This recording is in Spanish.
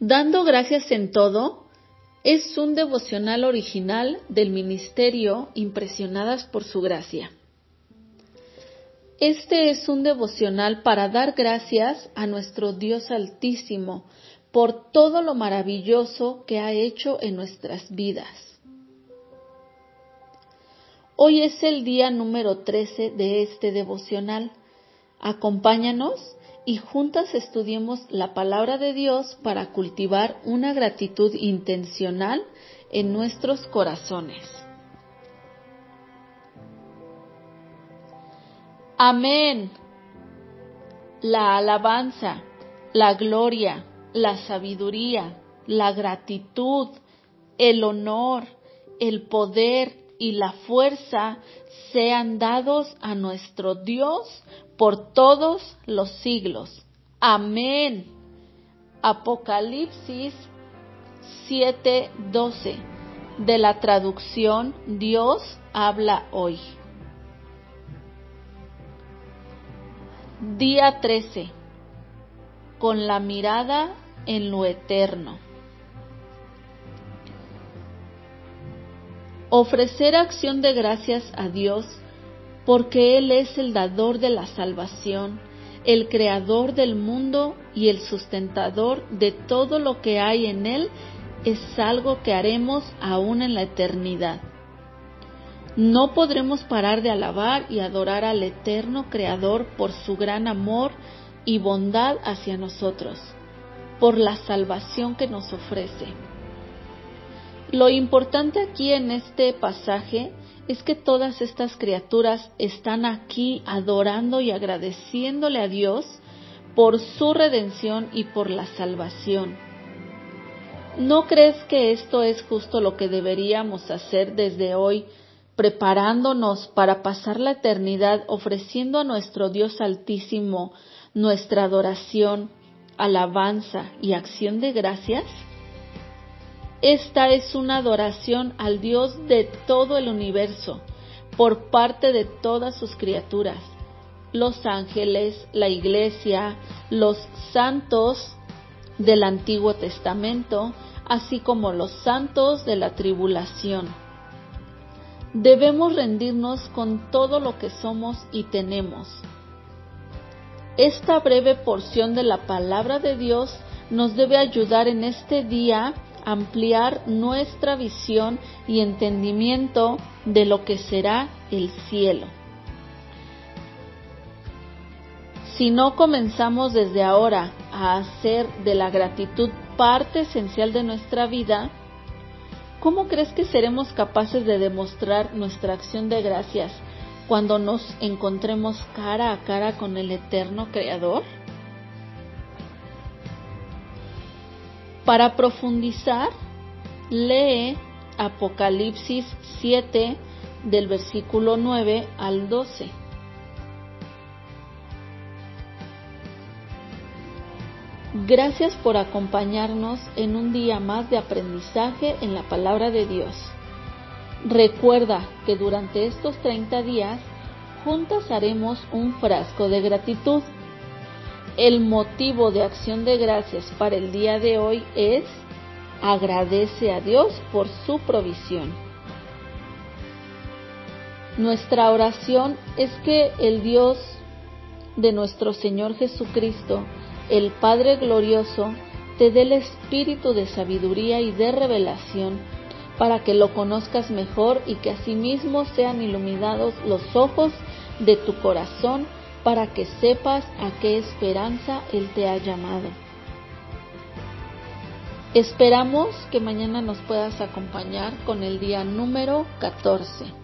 Dando gracias en todo es un devocional original del Ministerio Impresionadas por Su Gracia. Este es un devocional para dar gracias a nuestro Dios Altísimo por todo lo maravilloso que ha hecho en nuestras vidas. Hoy es el día número 13 de este devocional. Acompáñanos y juntas estudiemos la palabra de Dios para cultivar una gratitud intencional en nuestros corazones. Amén. La alabanza, la gloria, la sabiduría, la gratitud, el honor, el poder y la fuerza sean dados a nuestro Dios por todos los siglos. Amén. Apocalipsis 7:12 de la traducción Dios habla hoy. Día 13. Con la mirada en lo eterno. Ofrecer acción de gracias a Dios porque Él es el dador de la salvación, el creador del mundo y el sustentador de todo lo que hay en Él, es algo que haremos aún en la eternidad. No podremos parar de alabar y adorar al eterno Creador por su gran amor y bondad hacia nosotros, por la salvación que nos ofrece. Lo importante aquí en este pasaje es que todas estas criaturas están aquí adorando y agradeciéndole a Dios por su redención y por la salvación. ¿No crees que esto es justo lo que deberíamos hacer desde hoy, preparándonos para pasar la eternidad ofreciendo a nuestro Dios Altísimo nuestra adoración, alabanza y acción de gracias? Esta es una adoración al Dios de todo el universo por parte de todas sus criaturas, los ángeles, la iglesia, los santos del Antiguo Testamento, así como los santos de la tribulación. Debemos rendirnos con todo lo que somos y tenemos. Esta breve porción de la palabra de Dios nos debe ayudar en este día ampliar nuestra visión y entendimiento de lo que será el cielo. Si no comenzamos desde ahora a hacer de la gratitud parte esencial de nuestra vida, ¿cómo crees que seremos capaces de demostrar nuestra acción de gracias cuando nos encontremos cara a cara con el eterno Creador? Para profundizar, lee Apocalipsis 7 del versículo 9 al 12. Gracias por acompañarnos en un día más de aprendizaje en la palabra de Dios. Recuerda que durante estos 30 días juntas haremos un frasco de gratitud el motivo de acción de gracias para el día de hoy es agradece a Dios por su provisión. Nuestra oración es que el Dios de nuestro Señor Jesucristo, el Padre Glorioso, te dé el espíritu de sabiduría y de revelación para que lo conozcas mejor y que asimismo sean iluminados los ojos de tu corazón para que sepas a qué esperanza Él te ha llamado. Esperamos que mañana nos puedas acompañar con el día número 14.